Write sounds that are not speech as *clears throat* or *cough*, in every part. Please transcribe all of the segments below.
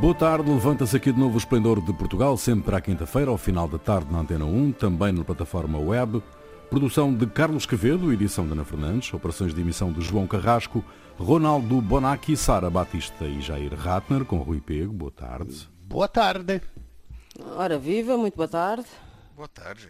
Boa tarde, levanta-se aqui de novo o Esplendor de Portugal, sempre à quinta-feira, ao final da tarde na Antena 1, também na plataforma web. Produção de Carlos Quevedo, edição de Ana Fernandes, operações de emissão de João Carrasco, Ronaldo Bonacci, Sara Batista e Jair Ratner, com Rui Pego. Boa tarde. Boa tarde. Ora viva, muito boa tarde. Boa tarde.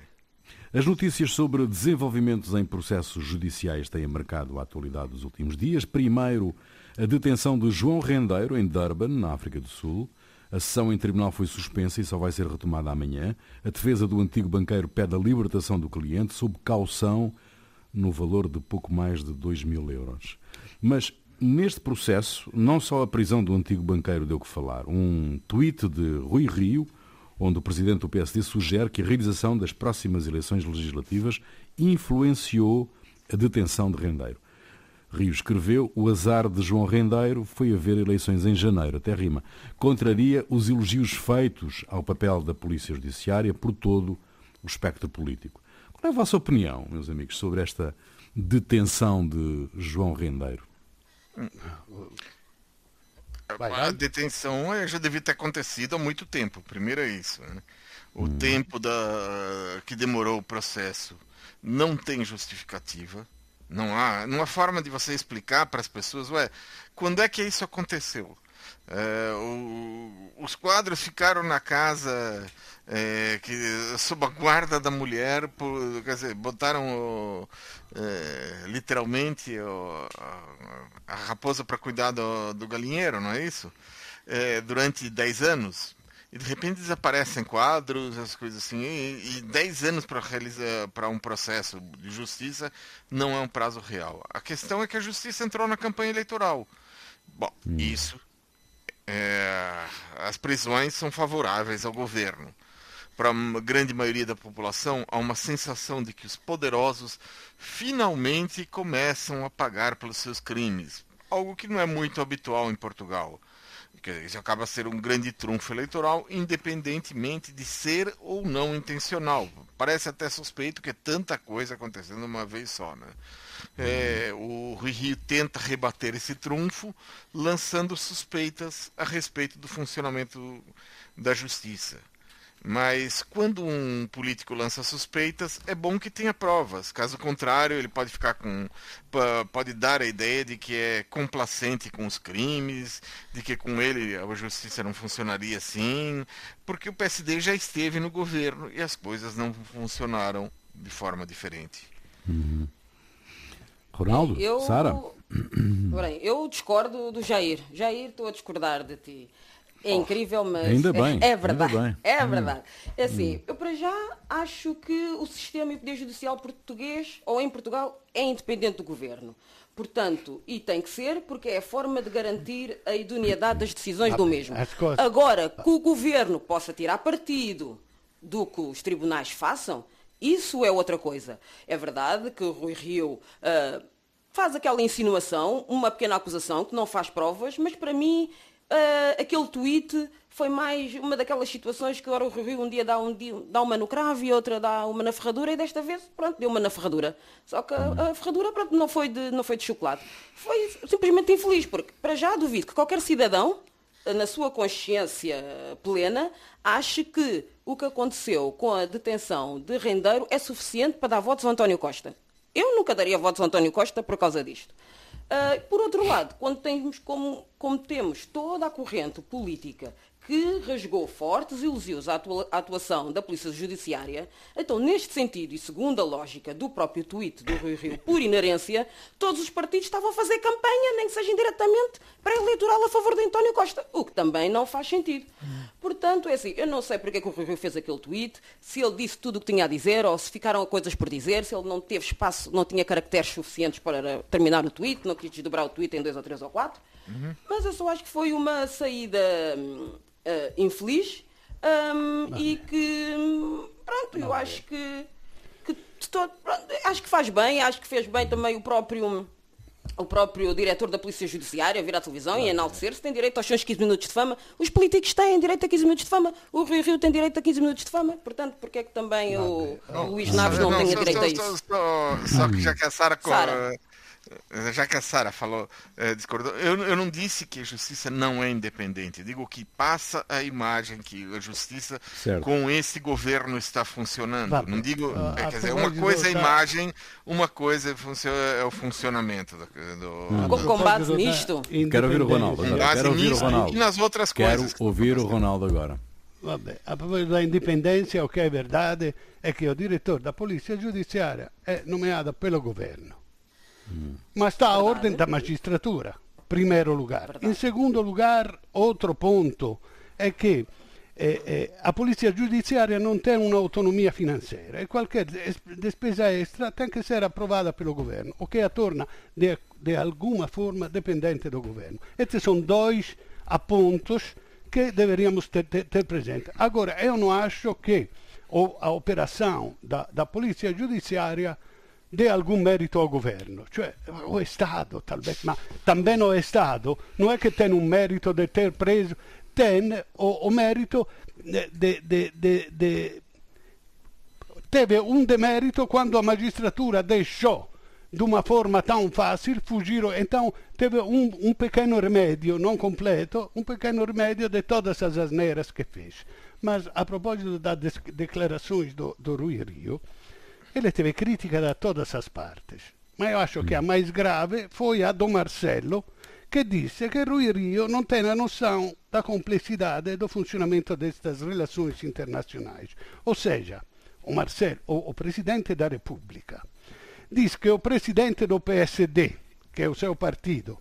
As notícias sobre desenvolvimentos em processos judiciais têm marcado a atualidade dos últimos dias. Primeiro, a detenção de João Rendeiro, em Durban, na África do Sul. A sessão em tribunal foi suspensa e só vai ser retomada amanhã. A defesa do antigo banqueiro pede a libertação do cliente sob caução no valor de pouco mais de 2 mil euros. Mas neste processo, não só a prisão do antigo banqueiro deu que falar. Um tweet de Rui Rio, onde o presidente do PSD sugere que a realização das próximas eleições legislativas influenciou a detenção de Rendeiro. Rio escreveu, o azar de João Rendeiro foi haver eleições em janeiro, até rima. Contraria os elogios feitos ao papel da Polícia Judiciária por todo o espectro político. Qual é a vossa opinião, meus amigos, sobre esta detenção de João Rendeiro? A detenção é, já devia ter acontecido há muito tempo. Primeiro é isso. Né? O hum. tempo da, que demorou o processo não tem justificativa. Não há, não há forma de você explicar para as pessoas, ué, quando é que isso aconteceu? É, o, os quadros ficaram na casa é, que, sob a guarda da mulher, por, quer dizer, botaram o, é, literalmente o, a, a, raposa para cuidar do, do, galinheiro, não é isso? Durante 10 anos e de repente desaparecem quadros, as coisas assim, e, 10 anos para realizar para um processo de justiça não é um prazo real. A questão é que a justiça entrou na campanha eleitoral. Bom, hum. isso é, as prisões são favoráveis ao governo. Para a grande maioria da população, há uma sensação de que os poderosos finalmente começam a pagar pelos seus crimes, algo que não é muito habitual em Portugal. Isso acaba ser um grande trunfo eleitoral, independentemente de ser ou não intencional. Parece até suspeito que é tanta coisa acontecendo uma vez só. Né? É, o Rui Rio tenta rebater esse trunfo, lançando suspeitas a respeito do funcionamento da justiça. Mas quando um político lança suspeitas, é bom que tenha provas. Caso contrário, ele pode ficar com. pode dar a ideia de que é complacente com os crimes, de que com ele a justiça não funcionaria assim, porque o PSD já esteve no governo e as coisas não funcionaram de forma diferente. Uhum. Ronaldo? Eu... Sara? eu discordo do Jair. Jair, estou a discordar de ti. É oh, incrível, mas ainda *laughs* bem, é, é verdade. Bem. É hum. verdade. É assim, hum. eu para já acho que o sistema e o poder judicial português ou em Portugal é independente do governo. Portanto, e tem que ser, porque é a forma de garantir a idoneidade das decisões do mesmo. Agora, que o governo possa tirar partido do que os tribunais façam, isso é outra coisa. É verdade que o Rui Rio uh, faz aquela insinuação, uma pequena acusação, que não faz provas, mas para mim uh, aquele tweet foi mais uma daquelas situações que agora o Rio um dia dá, um dá uma no cravo e outra dá uma na ferradura e desta vez, pronto, deu uma na ferradura. Só que a, a ferradura, pronto, não foi, de, não foi de chocolate. Foi simplesmente infeliz, porque para já duvido que qualquer cidadão, na sua consciência plena, ache que o que aconteceu com a detenção de Rendeiro é suficiente para dar votos a António Costa. Eu nunca daria votos a António Costa por causa disto. Uh, por outro lado, quando temos como, como temos toda a corrente política que rasgou fortes elogios à atuação da Polícia Judiciária, então, neste sentido, e segundo a lógica do próprio tweet do Rui Rio, por inerência, todos os partidos estavam a fazer campanha, nem que seja indiretamente, pré-eleitoral a favor de António Costa, o que também não faz sentido. Portanto, é assim, eu não sei porque é que o Rui Rio fez aquele tweet, se ele disse tudo o que tinha a dizer, ou se ficaram coisas por dizer, se ele não teve espaço, não tinha caracteres suficientes para terminar o tweet, não quis desdobrar o tweet em dois ou três ou quatro. Uhum. Mas eu só acho que foi uma saída uh, infeliz um, e que, pronto, eu acho que, que todo, pronto, acho que faz bem, acho que fez bem também o próprio o próprio diretor da Polícia Judiciária vir à televisão e enaltecer-se, tem direito aos seus 15 minutos de fama. Os políticos têm direito a 15 minutos de fama. O Rio Rio tem direito a 15 minutos de fama. Portanto, porque é que também o, o Luís Naves não, não tem direito a isso? Só, só, que já que a Sara já que a Sara falou, é, discordou, eu, eu não disse que a justiça não é independente. Eu digo que passa a imagem que a justiça certo. com esse governo está funcionando. Tá. Não digo, uh, quer dizer, uma coisa é a imagem, uma coisa é o funcionamento do. do, hum. do com base nisto. Quero ouvir o Ronaldo. Agora. Quero ouvir o Ronaldo. E nas outras Quero coisas. Quero ouvir o Ronaldo agora. Vabbè, a proposito da indipendenza, o che è verdade è che il direttore da polizia giudiziaria è nominato per il governo. Mm. Ma sta a ordine da magistratura, primeiro lugar. In secondo lugar, outro ponto è che eh, eh, a polizia giudiziaria non tem un'autonomia finanziaria e qualche despesa extra tem que ser approvata pelo governo, o che torna de, de alguma forma dependente do governo. Estes são dois apontos que deveríamos ter, ter, ter presente. Agora, eu não acho que a operação da, da Polizia Giudiziaria dê algum mérito ao governo, cioè o Estado talvez, ma também o Estado não é que tem um mérito de ter preso, tem o, o mérito de, teve um demérito quando a magistratura deixou de uma forma tão fácil fugiram. Então, teve um, pequeno remédio, não completo, um pequeno remédio de todas as asneiras que fez. Mas, a propósito das declarações do Rui Rio, ele teve crítica da todas as partes. Mas eu acho que a mais grave foi a do Marcelo, que disse que Rui Rio não tem a noção da complexidade do funcionamento destas relações internacionais. Ou seja, o Marcelo, o, o presidente da República, diz que o presidente do PSD, que é o seu partido,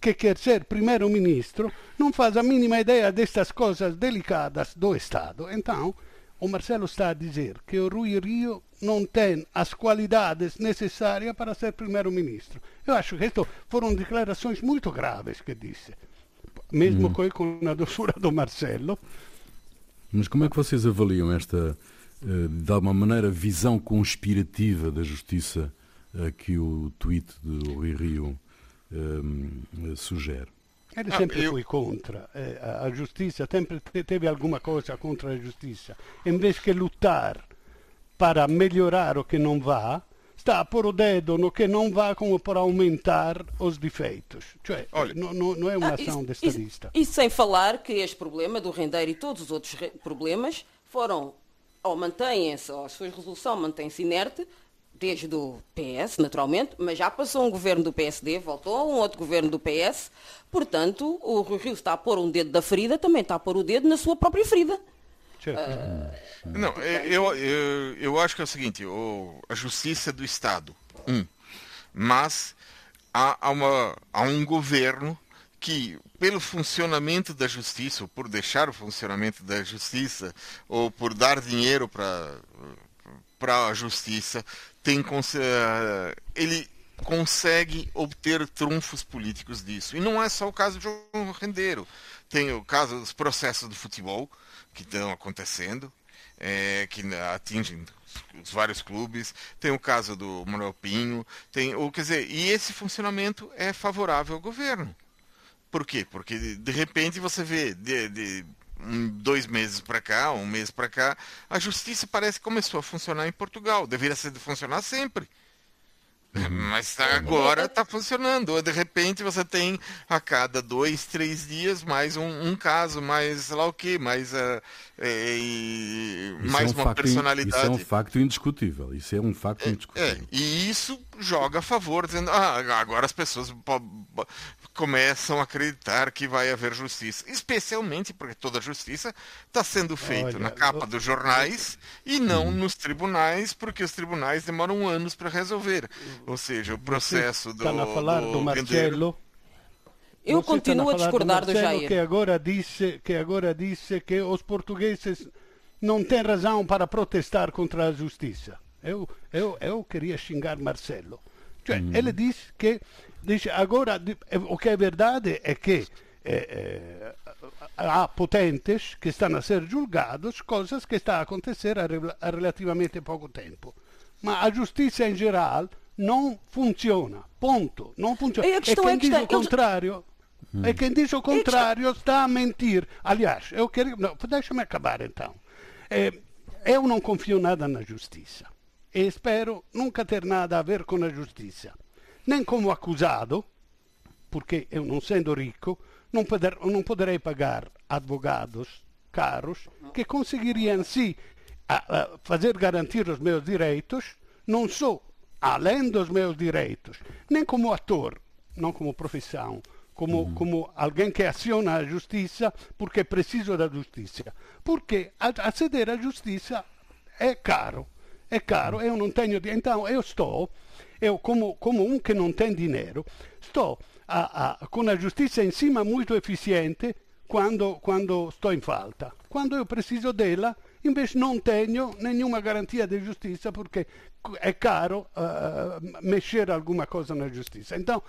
que quer ser primeiro-ministro, não faz a mínima ideia destas coisas delicadas do Estado. Então, o Marcelo está a dizer que o Rui Rio não tem as qualidades necessárias para ser primeiro-ministro. Eu acho que isto foram declarações muito graves que disse, mesmo hum. com a doçura do Marcelo. Mas como é que vocês avaliam esta eh, de alguma maneira, visão conspirativa da justiça eh, que o tweet do Rui Rio um, eh, sugere. Ele sempre ah, eu... foi contra a justiça, sempre teve alguma coisa contra a justiça. Em vez de lutar para melhorar o que não vá, está a pôr o dedo no que não vá como para aumentar os defeitos. Cioè, Olha, não, não, é uma ah, ação isso, de estadista. E sem falar que este problema do rendeiro e todos os outros problemas foram ou mantêm-se, ou a sua resolução mantém-se inerte, desde o PS, naturalmente, mas já passou um governo do PSD, voltou um outro governo do PS, portanto, o Rui Rio está a pôr um dedo da ferida, também está a pôr o dedo na sua própria ferida. Uh, Não, eu, eu, eu acho que é o seguinte, o, a justiça do Estado, um, mas há, há, uma, há um governo que, pelo funcionamento da justiça, ou por deixar o funcionamento da justiça, ou por dar dinheiro para para a justiça, tem, ele consegue obter trunfos políticos disso. E não é só o caso de João Rendeiro. Tem o caso dos processos do futebol que estão acontecendo, é, que atingem os vários clubes, tem o caso do Manuel Pinho, tem, ou, quer dizer, e esse funcionamento é favorável ao governo. Por quê? Porque de repente você vê de, de um, dois meses para cá, um mês para cá, a justiça parece que começou a funcionar em Portugal. Deveria ser funcionar sempre. Uhum. Mas tá, agora está funcionando. De repente você tem a cada dois, três dias mais um, um caso, mais lá o que, mais, uh, é, mais é um uma personalidade. Isso é um facto indiscutível. Isso é um facto é, indiscutível. É, e isso joga a favor, dizendo ah, agora as pessoas começam a acreditar que vai haver justiça. Especialmente porque toda a justiça está sendo feita na capa dos jornais e não hum. nos tribunais, porque os tribunais demoram anos para resolver. Ou seja, o processo Você do. Está a falar do, do Marcelo. Eu Você continuo a discordar do, do Jair. Que agora, disse, que agora disse que os portugueses não têm razão para protestar contra a justiça. Eu, eu, eu queria xingar Marcelo. Cioè, hum. Ele disse que. Dice, agora, o que é verdade é que eh, há potentes que estão a ser julgados, coisas que estão a acontecer há, relativamente pouco tempo. Mas a justiça em geral não funciona. Ponto. Não funciona. E questão e quem é que diz o contrário. Hum. E quem diz o contrário está a mentir. Aliás, eu quero. Deixa-me acabar então. É, eu não confio nada na justiça. E espero nunca ter nada a ver com a justiça. nem como acusado, porque eu não sendo rico, não, poder, não poderei pagar advogados caros que conseguiriam sim a, a fazer garantir os meus direitos, não só além dos meus direitos, nem como ator, não como profissão, como, uhum. como alguém que aciona a justiça porque é preciso da justiça. Porque aceder à justiça é caro. É caro, eu não tenho. Então eu estou, eu como, como um que não tem dinheiro, estou a, a, com a justiça em cima muito eficiente quando, quando estou em falta. Quando eu preciso dela, invece non tenho nenhuma garantia di giustizia perché è caro uh, mexer alguma coisa na justiça. Então,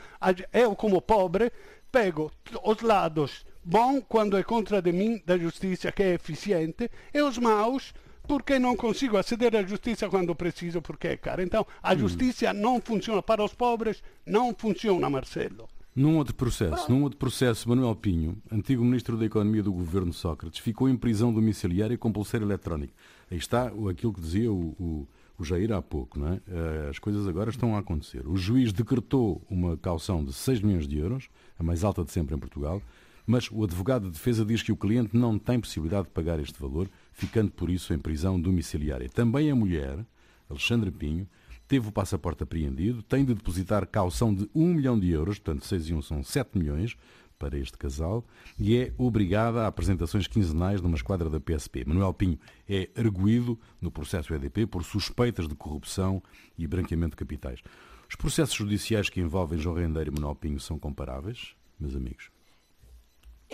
eu como pobre pego os lados bons quando é contra de mim da justiça que é eficiente e os maus porque não consigo aceder à justiça quando preciso porque é caro. Então, a justiça hum. não funciona para os pobres, não funciona, Marcelo. Num outro processo, num outro processo, Manuel Pinho, antigo ministro da Economia do governo Sócrates, ficou em prisão domiciliária com pulseira eletrónica. Aí está aquilo que dizia o, o, o Jair há pouco, não é? Eh, as coisas agora estão a acontecer. O juiz decretou uma caução de 6 milhões de euros, a mais alta de sempre em Portugal, mas o advogado de defesa diz que o cliente não tem possibilidade de pagar este valor, ficando por isso em prisão domiciliária. Também a mulher, Alexandre Pinho, teve o passaporte apreendido, tem de depositar caução de 1 milhão de euros, portanto 6 e 1 são 7 milhões para este casal, e é obrigada a apresentações quinzenais numa esquadra da PSP. Manuel Pinho é arguído no processo EDP por suspeitas de corrupção e branqueamento de capitais. Os processos judiciais que envolvem João Rendeiro e Manuel Pinho são comparáveis, meus amigos?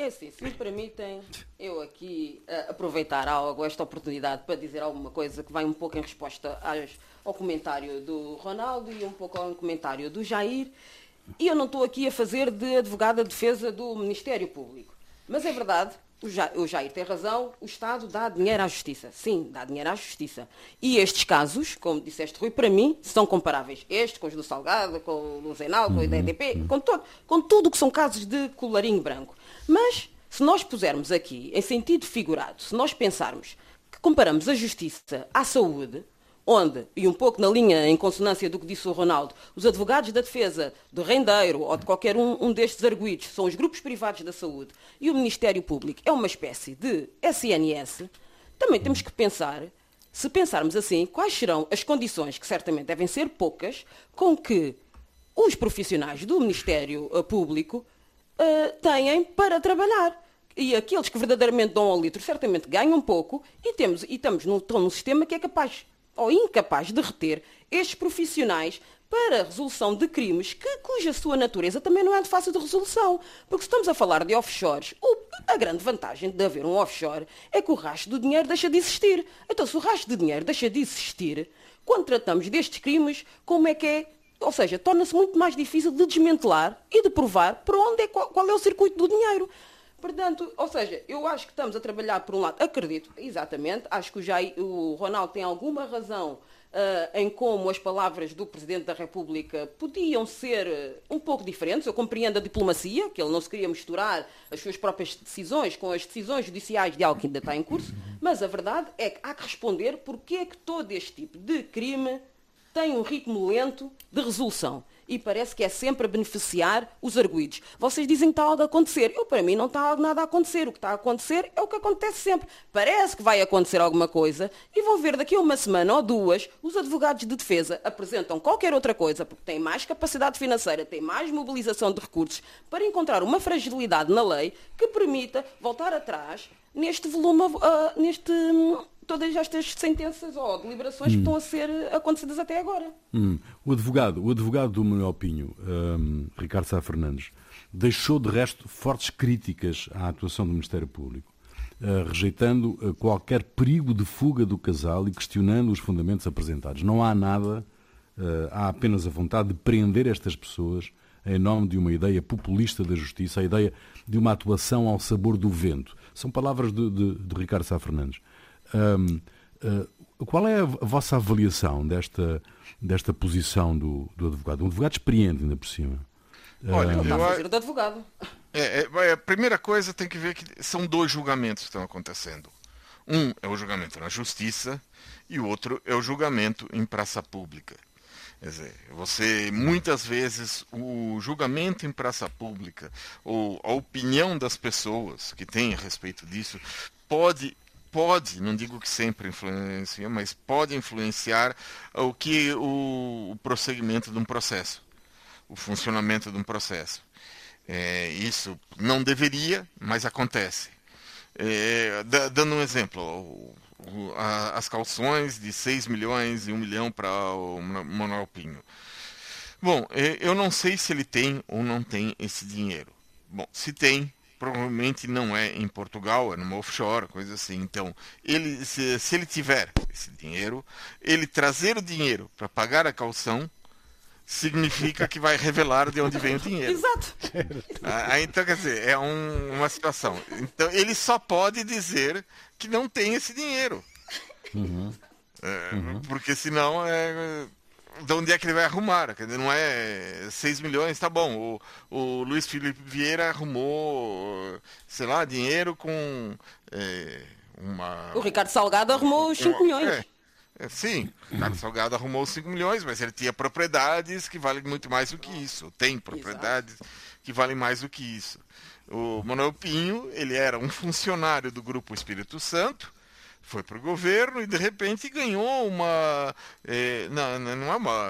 É assim, se me permitem eu aqui uh, aproveitar algo, esta oportunidade para dizer alguma coisa que vai um pouco em resposta às, ao comentário do Ronaldo e um pouco ao comentário do Jair. E eu não estou aqui a fazer de advogada de defesa do Ministério Público. Mas é verdade, o Jair, o Jair tem razão, o Estado dá dinheiro à Justiça. Sim, dá dinheiro à Justiça. E estes casos, como disseste, Rui, para mim, são comparáveis. Este com os do Salgado, com o Zenal, com o IDP, uhum. com, todo, com tudo que são casos de colarinho branco. Mas, se nós pusermos aqui, em sentido figurado, se nós pensarmos que comparamos a justiça à saúde, onde, e um pouco na linha em consonância do que disse o Ronaldo, os advogados da defesa do rendeiro ou de qualquer um, um destes arguídos são os grupos privados da saúde. E o Ministério Público é uma espécie de SNS, também temos que pensar, se pensarmos assim, quais serão as condições, que certamente devem ser poucas, com que os profissionais do Ministério eh, Público uh, têm para trabalhar. E aqueles que verdadeiramente dão ao litro certamente ganham pouco e, temos, e estamos num, num sistema que é capaz ou incapaz de reter estes profissionais para a resolução de crimes que, cuja sua natureza também não é de fácil de resolução. Porque se estamos a falar de offshores, a grande vantagem de haver um offshore é que o rastro do dinheiro deixa de existir. Então, se o rastro de dinheiro deixa de existir, quando tratamos destes crimes, como é que é ou seja, torna-se muito mais difícil de desmantelar e de provar para onde é, qual, qual é o circuito do dinheiro. Portanto, ou seja, eu acho que estamos a trabalhar por um lado, acredito, exatamente, acho que o, Jair, o Ronaldo tem alguma razão uh, em como as palavras do Presidente da República podiam ser uh, um pouco diferentes. Eu compreendo a diplomacia, que ele não se queria misturar as suas próprias decisões com as decisões judiciais de algo que ainda está em curso, mas a verdade é que há que responder porque é que todo este tipo de crime tem um ritmo lento de resolução e parece que é sempre a beneficiar os arguídos. Vocês dizem que está algo a acontecer. Eu, para mim, não está nada a acontecer. O que está a acontecer é o que acontece sempre. Parece que vai acontecer alguma coisa e vão ver daqui a uma semana ou duas os advogados de defesa apresentam qualquer outra coisa porque têm mais capacidade financeira, têm mais mobilização de recursos para encontrar uma fragilidade na lei que permita voltar atrás neste volume, uh, neste todas estas sentenças ou deliberações hum. que estão a ser acontecidas até agora. Hum. O advogado, o advogado do Manuel Pinho, um, Ricardo Sá Fernandes, deixou de resto fortes críticas à atuação do Ministério Público, uh, rejeitando uh, qualquer perigo de fuga do casal e questionando os fundamentos apresentados. Não há nada, uh, há apenas a vontade de prender estas pessoas em nome de uma ideia populista da justiça, a ideia de uma atuação ao sabor do vento. São palavras de, de, de Ricardo Sá Fernandes. Um, uh, ah, qual é a vossa avaliação desta, desta posição do, do advogado? Um advogado experiente, ainda por cima. Olha, um, eu, eu, do advogado. É, é, a primeira coisa tem que ver que são dois julgamentos que estão acontecendo. Um é o julgamento na justiça e o outro é o julgamento em praça pública. Quer dizer, você muitas vezes o julgamento em praça pública ou a opinião das pessoas que têm a respeito disso pode pode, não digo que sempre influencia, mas pode influenciar o que o, o prosseguimento de um processo, o funcionamento de um processo. É, isso não deveria, mas acontece. É, dando um exemplo, as calções de 6 milhões e 1 milhão para o Manuel Pinho. Bom, eu não sei se ele tem ou não tem esse dinheiro. Bom, se tem, provavelmente não é em Portugal, é numa offshore, coisa assim. Então, ele, se, se ele tiver esse dinheiro, ele trazer o dinheiro para pagar a calção significa que vai revelar de onde vem o dinheiro. Exato. Ah, então, quer dizer, é um, uma situação. Então, ele só pode dizer que não tem esse dinheiro. Uhum. É, uhum. Porque senão, é, de onde é que ele vai arrumar? Quer dizer, não é 6 milhões, tá bom. O, o Luiz Felipe Vieira arrumou, sei lá, dinheiro com é, uma. O Ricardo Salgado arrumou os 5 milhões. É, é, sim, o Carlos Salgado arrumou 5 milhões, mas ele tinha propriedades que valem muito mais do que isso. Tem propriedades Exato. que valem mais do que isso. O Manuel Pinho, ele era um funcionário do Grupo Espírito Santo, foi para o governo e de repente ganhou uma é, não, não é uma,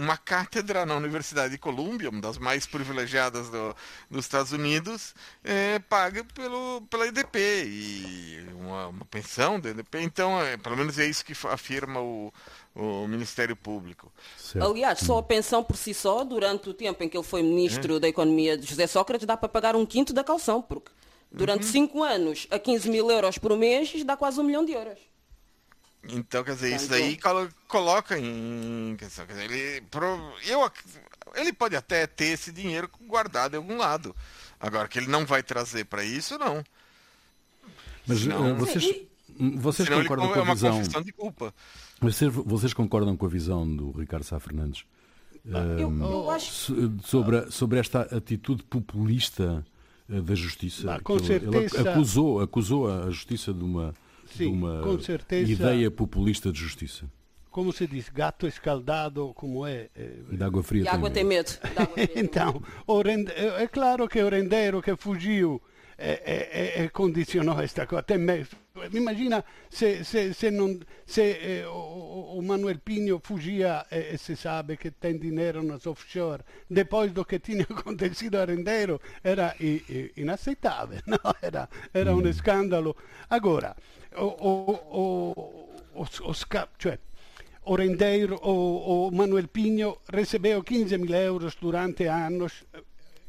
uma cátedra na Universidade de Colômbia, uma das mais privilegiadas do, dos Estados Unidos, é, paga pelo, pela EDP e uma, uma pensão da EDP. Então, é, pelo menos é isso que afirma o, o Ministério Público. Certo. Aliás, só a pensão por si só, durante o tempo em que ele foi ministro é. da Economia de José Sócrates, dá para pagar um quinto da calção, porque Durante 5 uhum. anos, a 15 mil euros por mês, dá quase um milhão de euros. Então, quer dizer, isso daí coloca em questão. Quer dizer, ele, eu, ele pode até ter esse dinheiro guardado em algum lado. Agora, que ele não vai trazer para isso, não. Mas senão, eh, vocês, vocês concordam com a é visão... de culpa. Vocês, vocês concordam com a visão do Ricardo Sá Fernandes? Eu, um, eu acho... sobre, sobre esta atitude populista da justiça. com ele, certeza... ele acusou, acusou a justiça de uma, Sim, de uma certeza... ideia populista de justiça. Como se diz, gato escaldado, como é? é... De água fria. De água tem medo. *laughs* medo. então, rende... é claro que o rendeiro que fugiu é, é, é, condicionou esta coisa. Até mesmo. Imagina se, se, se, non, se eh, o, o, Manuel Pinho fugia e, e, se sabe che tem dinheiro nos offshore, depois do que tinha *laughs* acontecido a Rendeiro, era i, i, inaceitável, *laughs* no? era, era un scandalo. Agora, o, o, o, o, cioè, o Rendeiro, o, o Manuel Pinho recebeu 15 mil euros durante anos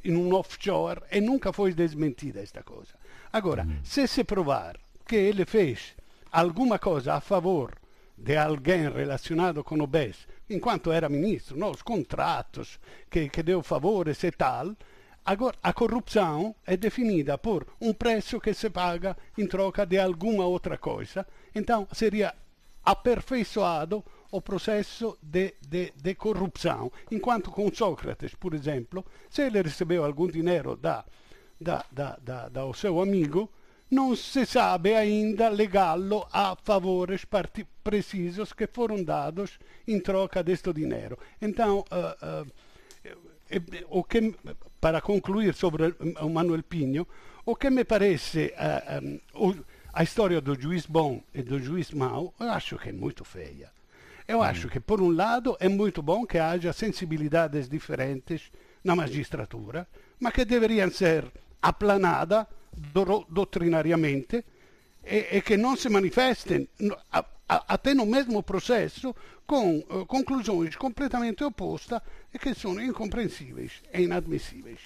in un offshore e nunca foi desmentida esta cosa. Agora, mm. se se provar que ele fez alguma coisa a favor de alguém relacionado com o BES, enquanto era ministro, não, os contratos que, que deu favores e tal, agora a corrupção é definida por um preço que se paga em troca de alguma outra coisa. Então, seria aperfeiçoado o processo de, de, de, corrupção. Enquanto com Sócrates, por exemplo, se ele recebeu algum dinheiro da, da, da, da, da seu amigo, não se sabe ainda legá-lo a favores precisos que foram dados em troca deste dinheiro. Então, uh, uh, o que, para concluir sobre o Manuel Pinho, o que me parece uh, um, a história do juiz bom e do juiz mau, eu acho que é muito feia. Eu hum. acho que, por um lado, é muito bom que haja sensibilidades diferentes na magistratura, mas que deveriam ser aplanadas do, doutrinariamente e, e, che non si manifestem a, a, até no mesmo processo com uh, conclusões completamente opostas e que são incompreensíveis e inadmissíveis.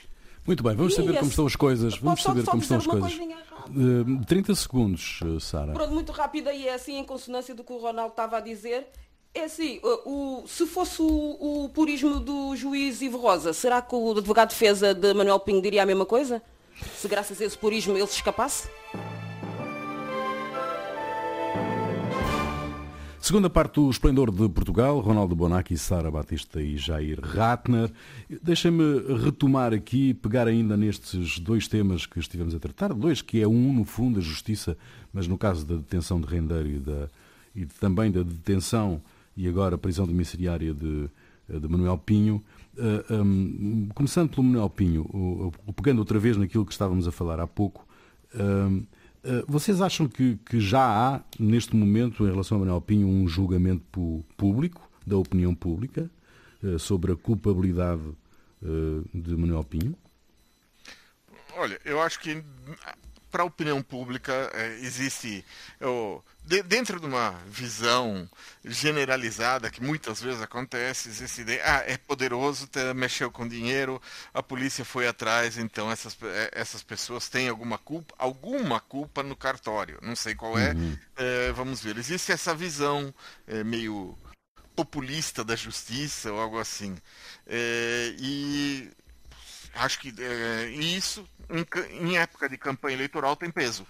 Muito bem, vamos saber como estão as coisas. Vamos saber como estão as coisas. Uh, 30 segundos, uh, Sara. Pronto, muito rápido e é assim em consonância do que o Ronaldo estava a dizer. É assim, o, o, se fosse o, o, purismo do juiz Ivo Rosa, será que o advogado de defesa de Manuel Pinho diria a mesma coisa? Se graças a esse purismo ele se escapasse? Segunda parte do Esplendor de Portugal, Ronaldo Bonacci, Sara Batista e Jair Ratner. Deixem-me retomar aqui, pegar ainda nestes dois temas que estivemos a tratar, dois que é um, no fundo, a justiça, mas no caso da detenção de rendeiro e, da, e também da detenção e agora prisão domiciliária de, de Manuel Pinho. Uh, um, começando pelo Manuel Pinho, uh, pegando outra vez naquilo que estávamos a falar há pouco, uh, vocês acham que, que, já há, neste momento, em relação a Manuel Pinho, um julgamento público, da opinião pública, sobre a culpabilidade de Manuel Pinho? Olha, eu acho que para a opinião pública é, existe eu, de, dentro de uma visão generalizada que muitas vezes acontece existe ideia ah é poderoso ter, mexeu com dinheiro a polícia foi atrás então essas, é, essas pessoas têm alguma culpa alguma culpa no cartório não sei qual é, uhum. é vamos ver existe essa visão é, meio populista da justiça ou algo assim é, e acho que é, isso em, em, época de campanha eleitoral tem peso.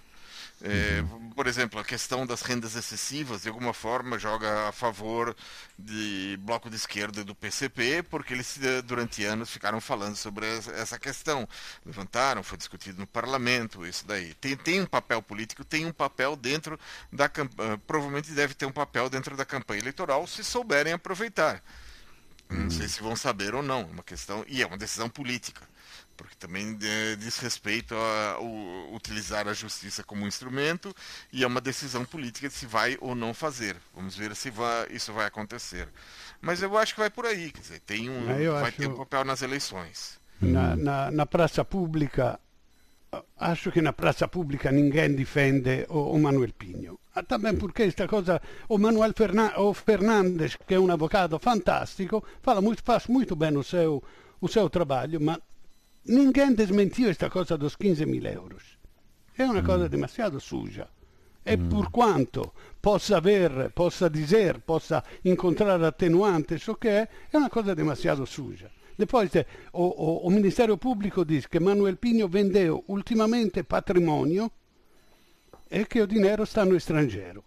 É. Por exemplo, a questão das rendas excessivas, de alguma forma, joga a favor de bloco de esquerda do PCP, porque eles durante anos ficaram falando sobre essa questão. Levantaram, foi discutido no parlamento, isso daí. Tem, tem um papel político, tem um papel dentro da campanha. Provavelmente deve ter um papel dentro da campanha eleitoral se souberem aproveitar. Não sei se vão saber ou não, é uma questão. E é uma decisão política porque também é, diz respeito a, a, utilizar a justiça como instrumento e é uma decisão política de se vai ou não fazer. Vamos ver se vai, isso vai acontecer. Mas eu acho que vai por aí, quer dizer, tem um, vai acho... ter um papel nas eleições. Na, na, na, praça pública, acho que na praça pública ninguém defende o, o Manuel Pinho. Ah, também porque esta cosa, o Manuel Fernan o Fernandes, que é um advogado fantástico, fala muito, faz muito bem o seu, o seu trabalho, mas ninguém desmentiu esta cosa dos 15 mil euros. È una cosa demasiado suja. E mm. por quanto possa aver, possa dizer, possa incontrare attenuante, ciò che è, è una cosa demasiado suja. Depois, o, o, o Ministero Público diz que Manuel Pinho vendeu ultimamente patrimônio e que o dinheiro está no estrangeiro.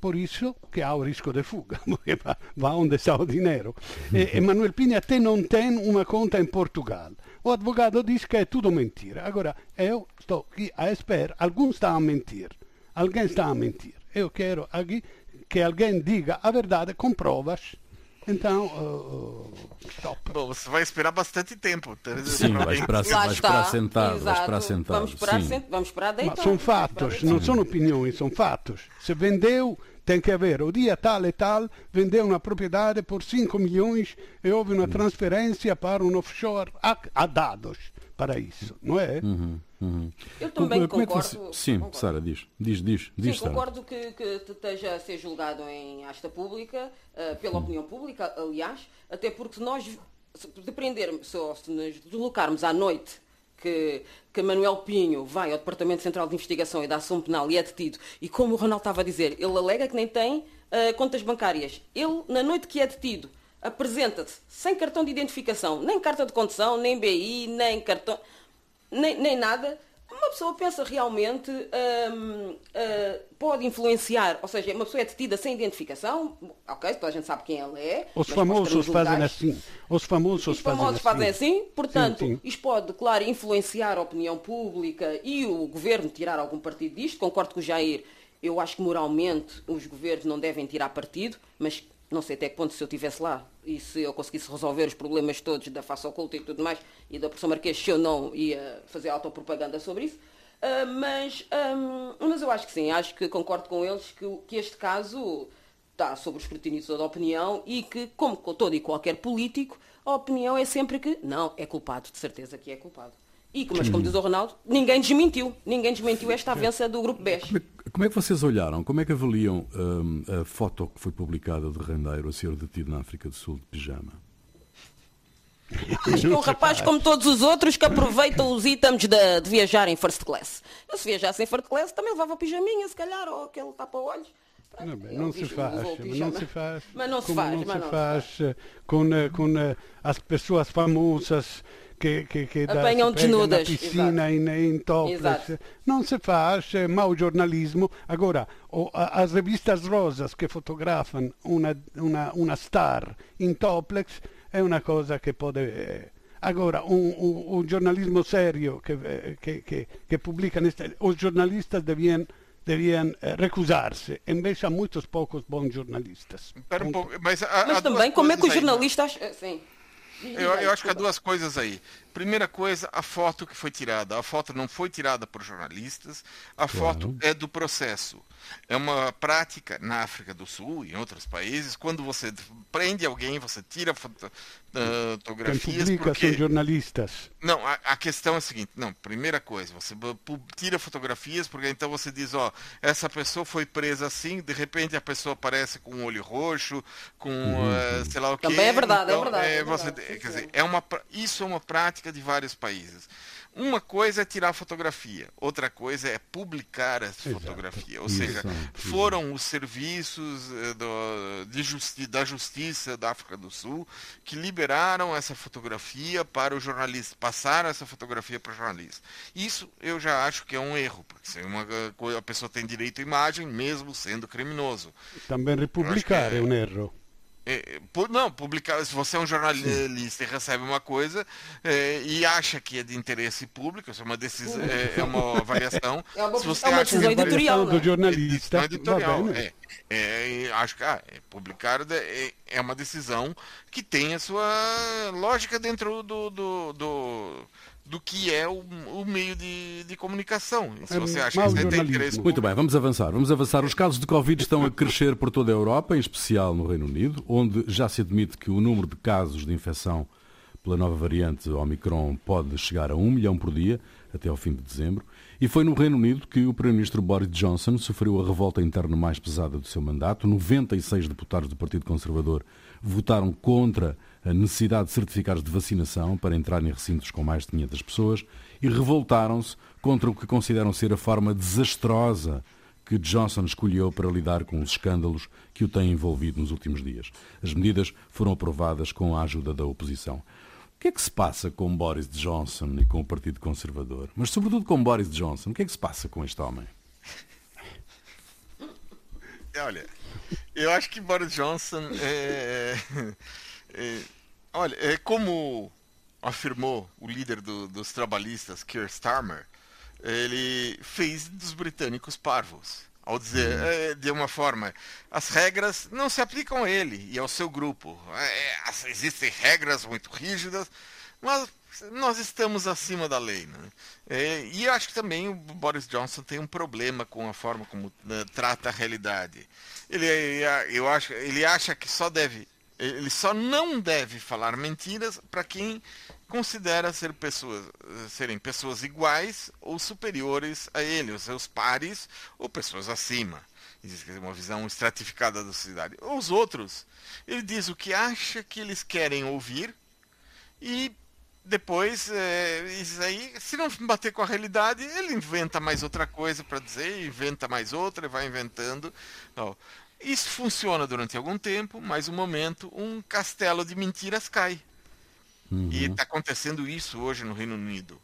Por isso que há o risco de fuga, *laughs* porque va onde está o dinheiro. E, e *laughs* Manuel Pinho até não tem uma conta em Portugal. O advogado diz que é tudo mentira. Agora, eu estou aqui a esperar, alguém está a mentir. Alguém está a mentir. Eu quero aqui que alguém diga a verdade com provas. Então, uh, stop. Bom, você vai esperar bastante tempo. Tá? Sim, vai esperar, vai esperar sentado. Vai esperar sentado. Vamos esperar, sent... Vamos esperar deitado. Mas são fatos, não são opiniões, são fatos. Se vendeu tem que haver o dia tal e tal, vendeu uma propriedade por 5 milhões e houve uma transferência para um offshore. Há, há dados para isso, não é? Uhum, uhum. Eu também Como concordo. É você... Sim, concordo. Sara, diz. Diz, diz, diz Sim, concordo que, que esteja a ser julgado em asta pública, uh, pela uhum. opinião pública, aliás, até porque nós, se dependermos, se nos deslocarmos à noite que, que Manuel Pinho vai ao Departamento Central de Investigação e da Ação Penal e é detido, e como o Ronaldo estava a dizer, ele alega que nem tem uh, contas bancárias. Ele, na noite que é detido, apresenta-se sem cartão de identificação, nem carta de condução, nem BI, nem cartão, nem, nem nada, uma pessoa pensa realmente uh, pode influenciar, ou seja, uma pessoa é detida sem identificação, ok, toda a gente sabe quem ela é. Os famosos fazem assim. Os famosos, Os famosos fazem assim. assim. Portanto, sim, sim. isto pode, claro, influenciar a opinião pública e o governo tirar algum partido disto. Concordo com o Jair. Eu acho que moralmente os governos não devem tirar partido, mas não sei até que ponto se eu estivesse lá e se eu conseguisse resolver os problemas todos da face oculta e tudo mais, e da professora Marquês, se eu não ia fazer autopropaganda sobre isso. Uh, mas, um, mas eu acho que sim, acho que concordo com eles que, que este caso está sob o escrutínio de toda a opinião e que, como com todo e qualquer político, a opinião é sempre que não, é culpado, de certeza que é culpado. E, mas como diz o Ronaldo, ninguém desmentiu. Ninguém desmentiu esta avança do Grupo BES. Como, é, como é, que vocês olharam? Como é que avaliam hum, a foto que foi publicada de Rendeiro a ser detido na África do Sul de pijama? Acho que é um rapaz como todos os outros que aproveitam os itens de, de viajar em first class. Eu se viajasse em first class também levava pijaminha, se calhar, ou aquele tapa-olhos. Não, não, se faz, mas não se faz, mas não se faz, não se faz eh, com, eh, com eh, as pessoas famosas que, que, que apanham desnudas na piscina em, em topless. Não se faz, é mau jornalismo. Agora, o, as revistas rosas que fotografam uma, uma, uma star em topless è una cosa che può... Agora, un, un, un giornalismo serio che, che, che, che pubblica... Os jornalistas deviam deviam eh, recusar-se. Invece há muitos poucos bons jornalistas. Um pouco, mas, há, mas há também, como é que os jornalistas. Eh, sim. Eu, eu, acho que há duas coisas aí. Primeira coisa, a foto que foi tirada. A foto não foi tirada por jornalistas, a claro. foto é do processo. É uma prática na África do Sul e em outros países, quando você prende alguém, você tira foto, uh, fotografias. Quem publica porque... são jornalistas. Não, a, a, questão é a seguinte: não, primeira coisa, você tira fotografias, porque então você diz, ó, essa pessoa foi presa assim, de repente a pessoa aparece com um olho roxo, com uhum. uh, sei lá o que. Também é verdade, é então, é verdade. É, é você, verdade. Quer dizer, é uma, isso é uma prática de vários países. Uma coisa é tirar fotografia, outra coisa é publicar essa Exato. fotografia. Ou Isso, seja, foram os serviços eh, do, de justi da Justiça da África do Sul que liberaram essa fotografia para o jornalista, passaram essa fotografia para o jornalista. Isso eu já acho que é um erro, porque se uma, a pessoa tem direito à imagem, mesmo sendo criminoso. Também republicar é, é um erro. É, não, publicar, se você é um jornalista Sim. e recebe uma coisa é, e acha que é de interesse público, isso é uma decisão, é, é uma *laughs* avaliação. É uma, se você é uma acha decisão editorial. Do jornalista. É, editorial, é, é, acho que ah, publicar é, é uma decisão que tem a sua lógica dentro do, do, do do que é o, o meio de, de, comunicação. E se é você acha que isso tem interesse... Muito bem, vamos avançar. Vamos avançar. Os casos de Covid estão a crescer por toda a Europa, em especial no Reino Unido, onde já se admite que o número de casos de infecção pela nova variante Omicron pode chegar a um milhão por dia, até ao fim de dezembro. E foi no Reino Unido que o Primeiro-Ministro Boris Johnson sofreu a revolta interna mais pesada do seu mandato. 96 deputados do Partido Conservador votaram contra a necessidade de certificados de vacinação para entrar em recintos com mais de 500 pessoas e revoltaram-se contra o que consideram ser a forma desastrosa que Johnson escolheu para lidar com os escândalos que o têm envolvido nos últimos dias. As medidas foram aprovadas com a ajuda da oposição. O que é que se passa com Boris Johnson e com o Partido Conservador? Mas, sobretudo, com Boris Johnson. O que é que se passa com este homem? Olha, eu acho que Boris Johnson é, é, é Olha, é como afirmou o líder do, dos trabalhistas, Keir Starmer, ele fez dos britânicos parvos. Ao dizer, uhum. é, de uma forma, as regras não se aplicam a ele e ao seu grupo. É, existem regras muito rígidas, mas nós estamos acima da lei. Né? É, e acho que também o Boris Johnson tem um problema com a forma como né, trata a realidade. Ele, eu acho, ele acha que só deve ele só não deve falar mentiras para quem considera ser pessoas, serem pessoas iguais ou superiores a ele, os seus pares ou pessoas acima. Existe uma visão estratificada da sociedade. Os outros, ele diz o que acha que eles querem ouvir e depois, é, isso aí, se não bater com a realidade, ele inventa mais outra coisa para dizer, inventa mais outra, e vai inventando. Não. Isso funciona durante algum tempo, mas um momento um castelo de mentiras cai. Uhum. E está acontecendo isso hoje no Reino Unido.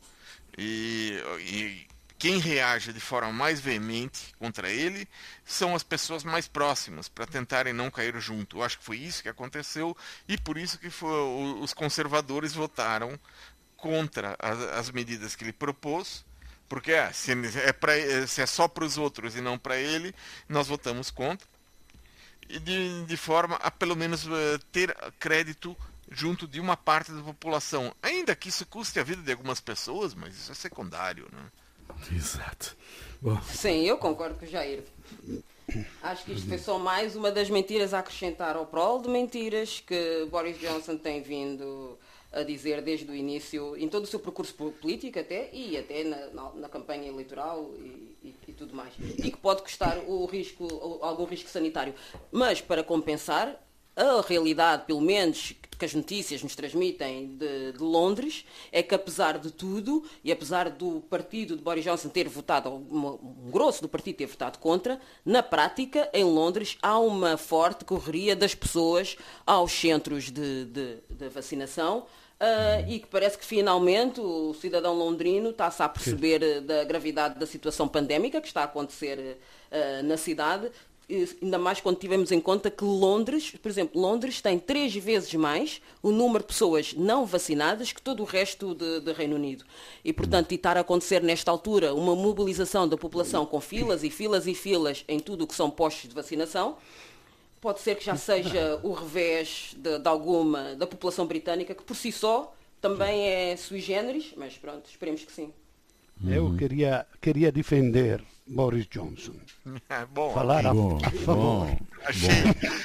E, e, quem reage de forma mais veemente contra ele são as pessoas mais próximas, para tentarem não cair junto. Eu acho que foi isso que aconteceu e por isso que foi, os conservadores votaram contra as, as medidas que ele propôs porque é, se, é, pra, se é só para os outros e não para ele, nós votamos contra de, de forma a pelo menos uh, ter crédito junto de uma parte da população. Ainda que isso custe a vida de algumas pessoas, mas isso é secundário, né? Exato. Bom. Sim, eu concordo com o Jair. Acho que isto foi só mais uma das mentiras a acrescentar ao prol de mentiras que Boris Johnson tem vindo a dizer desde o início, em todo o seu percurso político até, e até na, na, na campanha eleitoral e, e, e, tudo mais. E que pode custar o risco, algum risco sanitário. Mas, para compensar, a realidade, pelo menos que as notícias nos transmitem de, de, Londres, é que apesar de tudo, e apesar do partido de Boris Johnson ter votado, um grosso do partido ter votado contra, na prática, em Londres, há uma forte correria das pessoas aos centros de, de, de vacinação, Uh, e que parece que finalmente o cidadão londrino está-se a perceber Sim. da gravidade da situação pandémica que está a acontecer uh, na cidade, ainda mais quando tivemos em conta que Londres, por exemplo, Londres tem três vezes mais o número de pessoas não vacinadas que todo o resto de, Reino Unido. E, portanto, e estar a acontecer nesta altura uma mobilização da população com filas e filas e filas em tudo o que são postos de vacinação, pode ser que já seja o revés de, de alguma da população britânica, que por si só também é sui generis, mas pronto, esperemos que sim. Eu queria, queria defender Boris Johnson. *laughs* É, bom, Falar a, bom, a favor. Bom,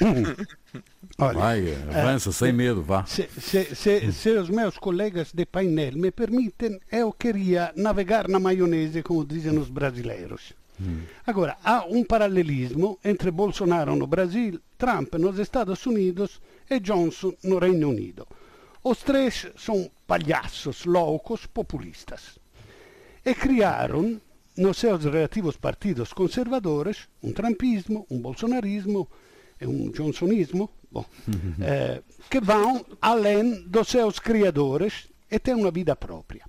bom. *laughs* Olha, Vai, avança, é, sem medo, vá. Se, se, se, se, os meus colegas de painel me permitem, eu queria navegar na maionese, como dizem os brasileiros. Hum. Agora, há um paralelismo entre Bolsonaro no Brasil, Trump nos Estados Unidos e Johnson no Reino Unido. Os três são palhaços loucos populistas. E criaram nos seus relativos partidos conservadores um trumpismo, um bolsonarismo e um johnsonismo bom, eh, que vão além dos seus criadores e têm uma vida própria.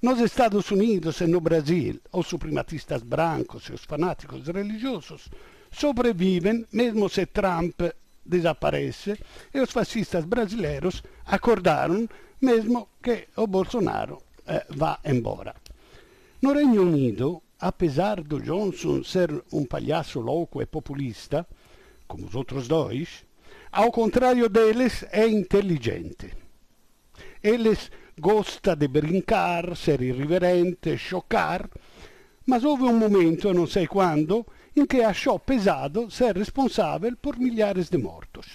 Nos Estados Unidos e no Brasil, os suprematistas brancos e os fanáticos religiosos sobrevivem mesmo se Trump desaparece e os fascistas brasileiros acordaram mesmo que o Bolsonaro eh, vá embora. No Regno Unido, apesar do Johnson ser um palhaço louco e populista, como os outros dois, ao contrário deles, é inteligente. Eles gosta de brincar, ser irriverente, chocar, mas houve um momento, não sei quando, em que achou pesado ser responsável por milhares de mortos.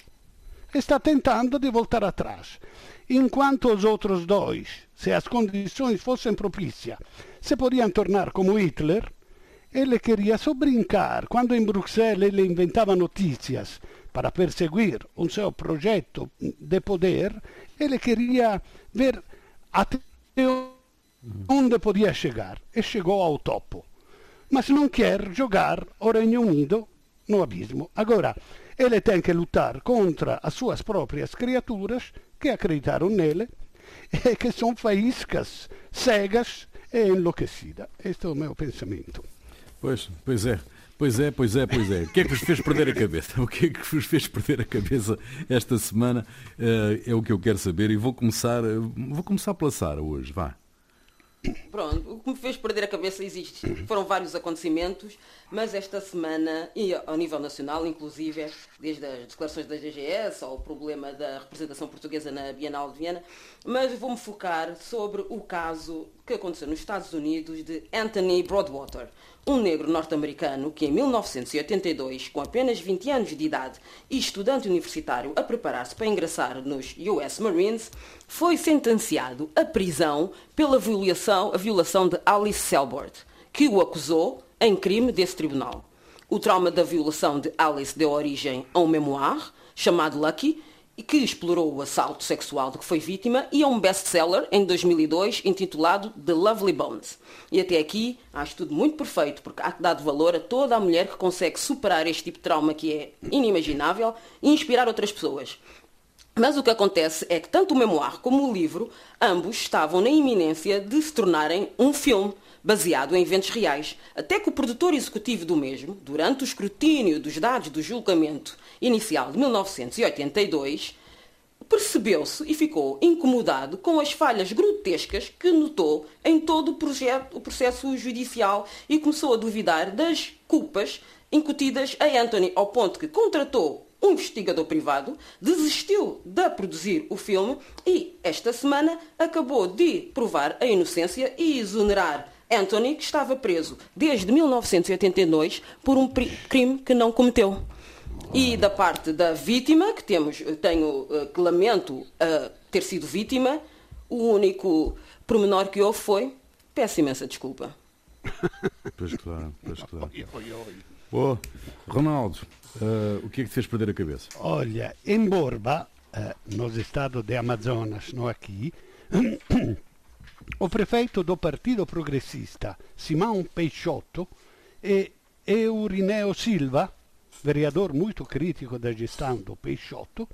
Está tentando de voltar atrás, enquanto os outros dois, se as condições fossem propícias, se podiam tornar como Hitler, ele queria só brincar. Quando em Bruxelas ele inventava notícias para perseguir um seu projeto de poder, ele queria ver até onde podia chegar e chegou ao topo. Mas não quer jogar o Reino Unido no abismo. Agora, ele tem que lutar contra as suas próprias criaturas que acreditaram nele e que são faíscas cegas é enlouquecida. Este é o meu pensamento. Pois, pois é. Pois é, pois é, pois é. O que é que vos fez perder a cabeça? O que é que vos fez perder a cabeça esta semana? Uh, é o que eu quero saber e vou começar, uh, vou começar pela Sara hoje, vá. Pronto, o que me fez perder a cabeça existe. Foram vários acontecimentos, mas esta semana, e ao nível nacional, inclusive, desde as declarações da DGS ao problema da representação portuguesa na Bienal de Viena, mas vou-me focar sobre o caso que aconteceu nos Estados Unidos de Anthony Broadwater, um negro norte-americano que em 1982, com apenas 20 anos de idade e estudante universitário a preparar-se para ingressar nos US Marines, foi sentenciado à prisão pela violação, a violação de Alice Selbord, que o acusou em crime desse tribunal. O trauma da violação de Alice deu origem a um memoir chamado Lucky, que explorou o assalto sexual de que foi vítima, e a um best-seller em 2002 intitulado The Lovely Bones. E até aqui acho tudo muito perfeito, porque há que dar valor a toda a mulher que consegue superar este tipo de trauma que é inimaginável e inspirar outras pessoas. Mas o que acontece é que tanto o memoir como o livro, ambos estavam na iminência de se tornarem um filme baseado em eventos reais, até que o produtor executivo do mesmo, durante o escrutínio dos dados do julgamento inicial de 1982, percebeu-se e ficou incomodado com as falhas grotescas que notou em todo o, projeto, o processo judicial e começou a duvidar das culpas incutidas a Anthony, ao ponto que contratou um investigador privado, desistiu de produzir o filme e, esta semana, acabou de provar a inocência e exonerar Anthony, que estava preso desde 1982 por um crime que não cometeu. E da parte da vítima, que temos, tenho eh, que lamento uh, ter sido vítima, o único pormenor que houve foi peço imensa desculpa. *laughs* Pois claro, pois claro. Oh, Ronaldo, uh, o que é que te fez perder a cabeça? Olha, em Borba, uh, no estado de Amazonas, não aqui, o prefeito do Partido Progressista, Simão Peixoto, e Eurineo Silva, vereador muito crítico da gestão do Peixoto,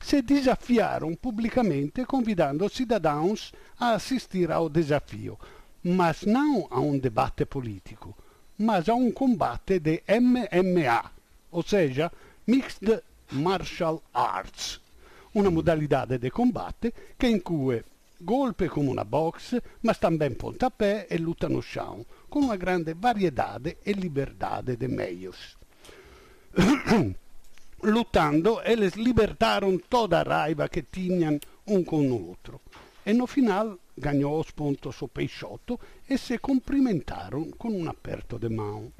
se desafiaram publicamente convidando os cidadãos a assistir ao desafio, mas não a um debate político, mas a um combate de MMA, seja Mixed Martial Arts, una modalità de combate che include golpe come una box, ma também pontapé e luta no chão, con una grande variedade e liberdade de meios. *clears throat* Lutando, eles libertaram toda a raiva que tinham um com o outro. E no final ganhou os pontos o Peixoto e se cumprimentaram com um aperto de mão.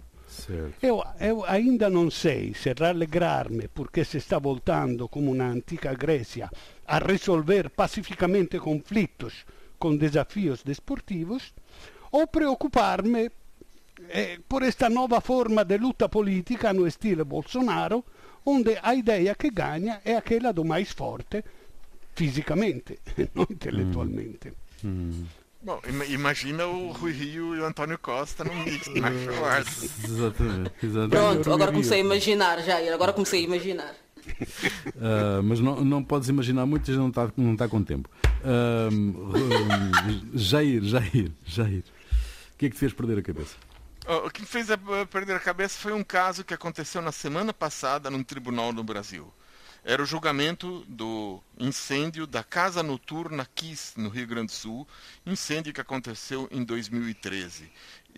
Eu, eu, ainda não sei se rallegrar-me porque se está voltando como uma antiga Grécia a resolver pacificamente conflitos com desafios desportivos ou preocupar-me eh, por esta nova forma de luta política no estilo Bolsonaro, onde a ideia que ganha é aquela do mais forte fisicamente, *laughs* não intelectualmente. Hum. Hum. Bom, imagina o Rui Rio e o Antônio Costa no mix de martial arts. Exatamente, exatamente. Pronto, agora comecei a imaginar, Jair, agora comecei a imaginar. Uh, mas não, não podes imaginar muito, já não está não tá com tempo. Uh, Jair, Jair, Jair, o que é que te fez perder a cabeça? O que me fez perder a cabeça foi um caso que aconteceu na semana passada num tribunal no Brasil era o julgamento do incêndio da Casa Noturna Kiss, no Rio Grande do Sul, incêndio que aconteceu em 2013.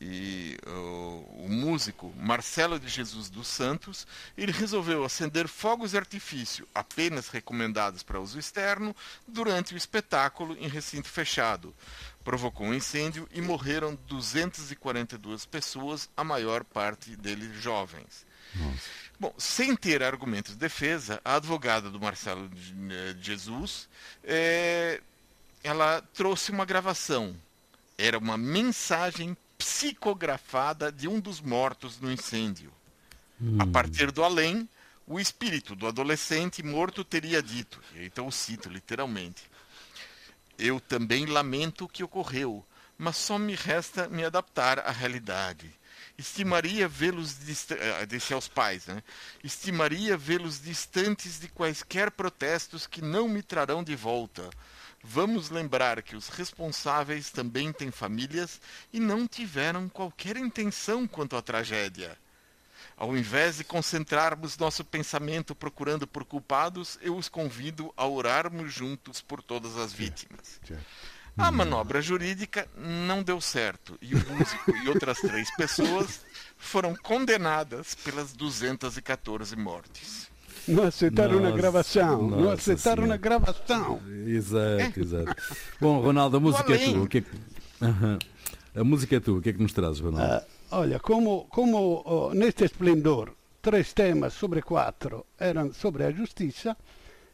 E o, o músico Marcelo de Jesus dos Santos, ele resolveu acender fogos de artifício, apenas recomendados para uso externo, durante o espetáculo em recinto fechado. Provocou um incêndio e morreram 242 pessoas, a maior parte deles jovens. Nossa. Bom, sem ter argumentos de defesa, a advogada do Marcelo de Jesus, é, ela trouxe uma gravação. Era uma mensagem psicografada de um dos mortos no incêndio. Hum. A partir do além, o espírito do adolescente morto teria dito, então eu cito literalmente, eu também lamento o que ocorreu, mas só me resta me adaptar à realidade estimaria vê-los eh, disse aos pais, né? estimaria vê-los distantes de quaisquer protestos que não me trarão de volta. Vamos lembrar que os responsáveis também têm famílias e não tiveram qualquer intenção quanto à tragédia. Ao invés de concentrarmos nosso pensamento procurando por culpados, eu os convido a orarmos juntos por todas as vítimas. A manobra jurídica não deu certo e o músico e outras três pessoas foram condenadas pelas 214 mortes. Não aceitaram nossa, na gravação. Não aceitaram senhora. na gravação. Exato, exato. Bom, Ronaldo, a música é tua. O que é que... Uhum. A música é tua. O que é que nos traz, Ronaldo? Uh, olha, como, como oh, neste esplendor três temas sobre quatro eram sobre a justiça,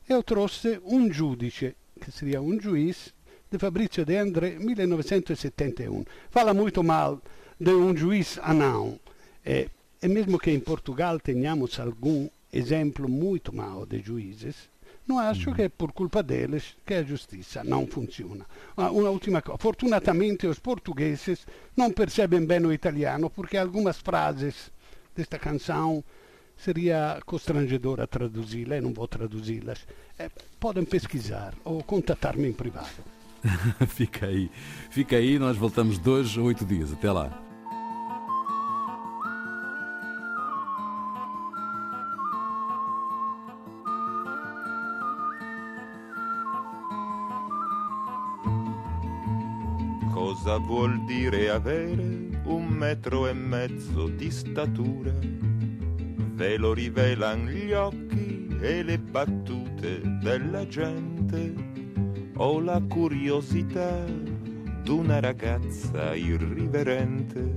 eu trouxe um judice, que seria um juiz de Fabrizio De André, 1971. Fala muito mal de um juiz anão. E, e mesmo que em Portugal tenhamos algum exemplo muito mau de juízes, não acho que é por culpa deles que a justiça não funciona. Ah, uma última coisa. Fortunatamente os portugueses não percebem bem o italiano porque algumas frases desta canção seria constrangedora traduzi-la e não vou traduzi-las. É, podem pesquisar ou contatar-me em privado. *laughs* fica aí, fica aí, nós voltamos dois ou oito dias. Até lá. Cosa vuol dire avere un metro e mezzo di statura? Ve lo rivelan gli occhi e le battute della gente ho la curiosità d'una ragazza irriverente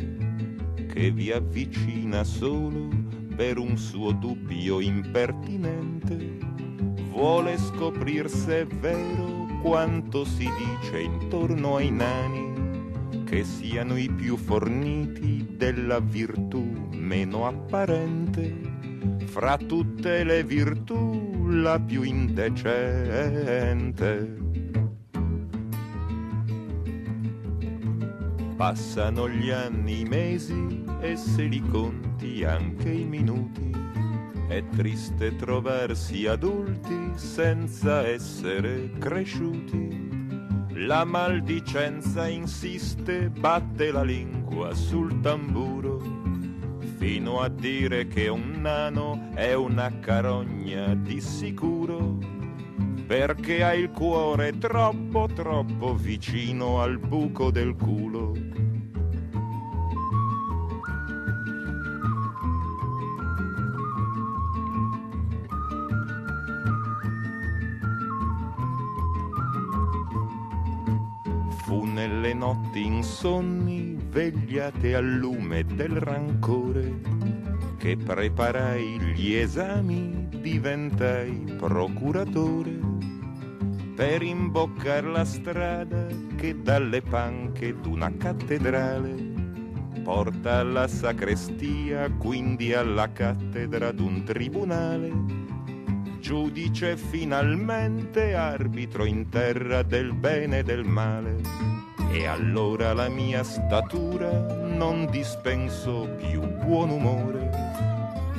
che vi avvicina solo per un suo dubbio impertinente. Vuole scoprir se è vero quanto si dice intorno ai nani, che siano i più forniti della virtù meno apparente, fra tutte le virtù la più indecente. Passano gli anni, i mesi e se li conti anche i minuti. È triste trovarsi adulti senza essere cresciuti. La maldicenza insiste, batte la lingua sul tamburo fino a dire che un nano è una carogna di sicuro, perché ha il cuore troppo troppo vicino al buco del culo. Nelle notti insonni vegliate al lume del rancore che preparai gli esami, diventai procuratore per imboccar la strada che dalle panche d'una cattedrale porta alla sacrestia, quindi alla cattedra d'un tribunale. Giudice finalmente, arbitro in terra del bene e del male. E allora la mia statura non dispenso più buon umore.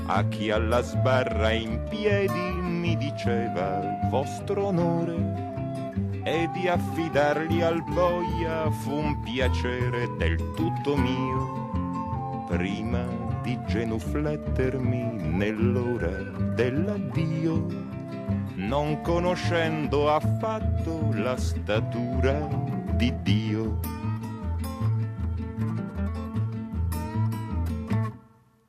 A chi alla sbarra in piedi mi diceva vostro onore e di affidarli al boia fu un piacere del tutto mio, prima di genuflettermi nell'ora dell'addio, non conoscendo affatto la statura di Dio.